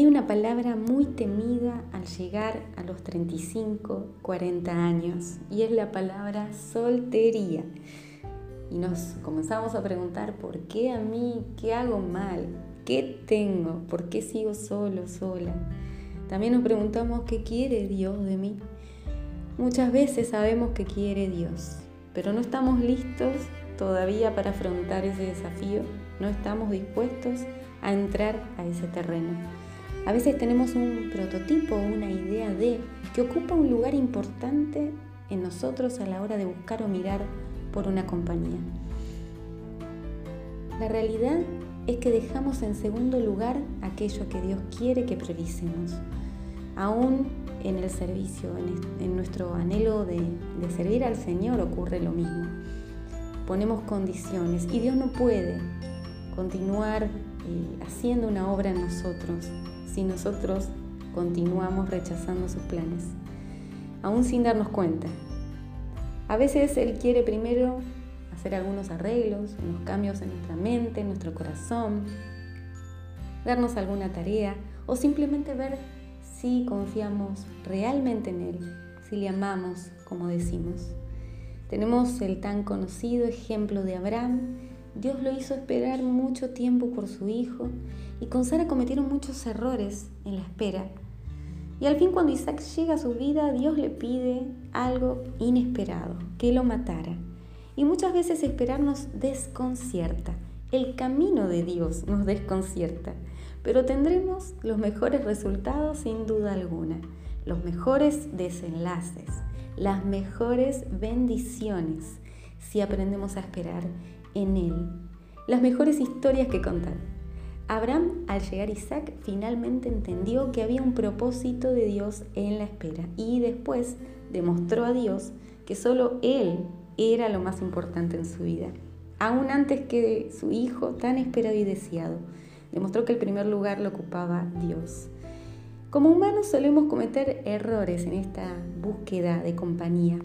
Hay una palabra muy temida al llegar a los 35, 40 años y es la palabra soltería. Y nos comenzamos a preguntar, ¿por qué a mí? ¿Qué hago mal? ¿Qué tengo? ¿Por qué sigo solo, sola? También nos preguntamos, ¿qué quiere Dios de mí? Muchas veces sabemos que quiere Dios, pero no estamos listos todavía para afrontar ese desafío, no estamos dispuestos a entrar a ese terreno. A veces tenemos un prototipo, una idea de que ocupa un lugar importante en nosotros a la hora de buscar o mirar por una compañía. La realidad es que dejamos en segundo lugar aquello que Dios quiere que priorisemos. Aún en el servicio, en, nuestro anhelo de, de servir al Señor ocurre lo mismo. Ponemos condiciones y Dios no puede continuar haciendo una obra en nosotros si nosotros continuamos rechazando sus planes, aún sin darnos cuenta. A veces Él quiere primero hacer algunos arreglos, unos cambios en nuestra mente, en nuestro corazón, darnos alguna tarea o simplemente ver si confiamos realmente en Él, si le amamos como decimos. Tenemos el tan conocido ejemplo de Abraham, Dios lo hizo esperar mucho tiempo por su hijo y con Sara cometieron muchos errores en la espera. Y al fin cuando Isaac llega a su vida, Dios le pide algo inesperado, que lo matara. Y muchas veces esperar nos desconcierta. El camino de Dios nos desconcierta. Pero tendremos los mejores resultados sin duda alguna, los mejores desenlaces, las mejores bendiciones si aprendemos a esperar en Él, las mejores historias que contar. Abraham, al llegar Isaac, finalmente entendió que había un propósito de Dios en la espera y después demostró a Dios que solo Él era lo más importante en su vida, aún antes que su hijo tan esperado y deseado. Demostró que el primer lugar lo ocupaba Dios. Como humanos solemos cometer errores en esta búsqueda de compañía.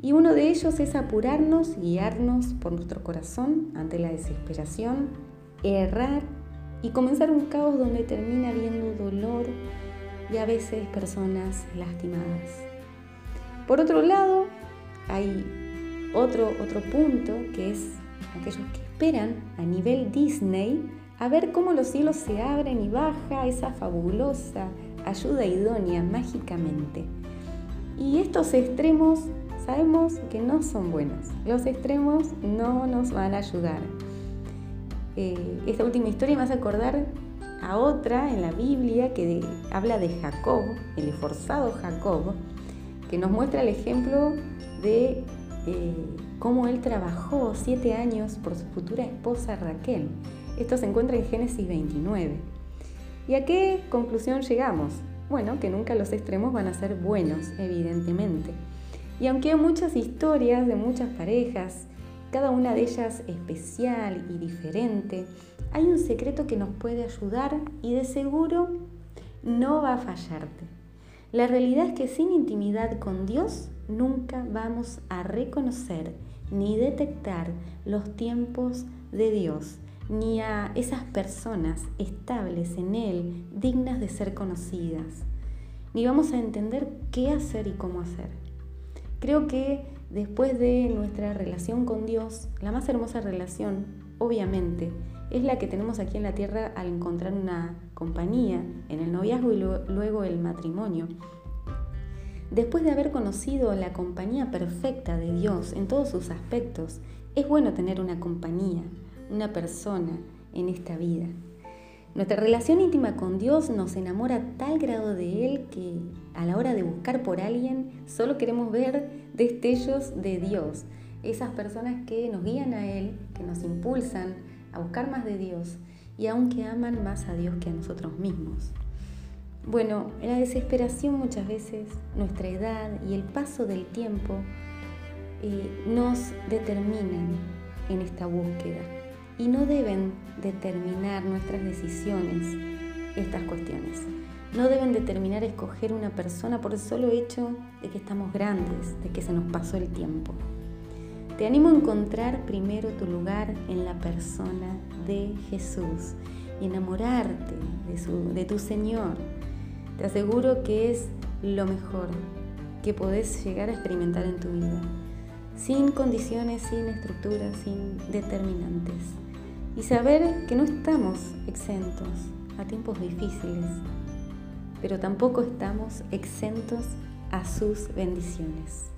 Y uno de ellos es apurarnos, guiarnos por nuestro corazón ante la desesperación, errar y comenzar un caos donde termina habiendo dolor y a veces personas lastimadas. Por otro lado, hay otro, otro punto que es aquellos que esperan a nivel Disney a ver cómo los cielos se abren y baja esa fabulosa ayuda idónea mágicamente. Y estos extremos sabemos que no son buenos. Los extremos no nos van a ayudar. Eh, esta última historia me hace acordar a otra en la Biblia que habla de Jacob, el esforzado Jacob, que nos muestra el ejemplo de eh, cómo él trabajó siete años por su futura esposa Raquel. Esto se encuentra en Génesis 29. ¿Y a qué conclusión llegamos? Bueno, que nunca los extremos van a ser buenos, evidentemente. Y aunque hay muchas historias de muchas parejas, cada una de ellas especial y diferente, hay un secreto que nos puede ayudar y de seguro no va a fallarte. La realidad es que sin intimidad con Dios nunca vamos a reconocer ni detectar los tiempos de Dios, ni a esas personas estables en Él, dignas de ser conocidas, ni vamos a entender qué hacer y cómo hacer. Creo que después de nuestra relación con Dios, la más hermosa relación, obviamente, es la que tenemos aquí en la tierra al encontrar una compañía en el noviazgo y luego el matrimonio. Después de haber conocido la compañía perfecta de Dios en todos sus aspectos, es bueno tener una compañía, una persona en esta vida. Nuestra relación íntima con Dios nos enamora a tal grado de Él que a la hora de buscar por alguien solo queremos ver destellos de Dios, esas personas que nos guían a Él, que nos impulsan a buscar más de Dios y aunque aman más a Dios que a nosotros mismos. Bueno, en la desesperación muchas veces nuestra edad y el paso del tiempo eh, nos determinan en esta búsqueda y no deben determinar nuestras decisiones estas cuestiones. No deben determinar escoger una persona por el solo hecho de que estamos grandes, de que se nos pasó el tiempo. Te animo a encontrar primero tu lugar en la persona de Jesús y enamorarte de, de tu Señor, te aseguro que es lo mejor que podés llegar a experimentar en tu vida, sin condiciones, sin estructuras, sin determinantes. Y saber que no estamos exentos a tiempos difíciles, pero tampoco estamos exentos a sus bendiciones.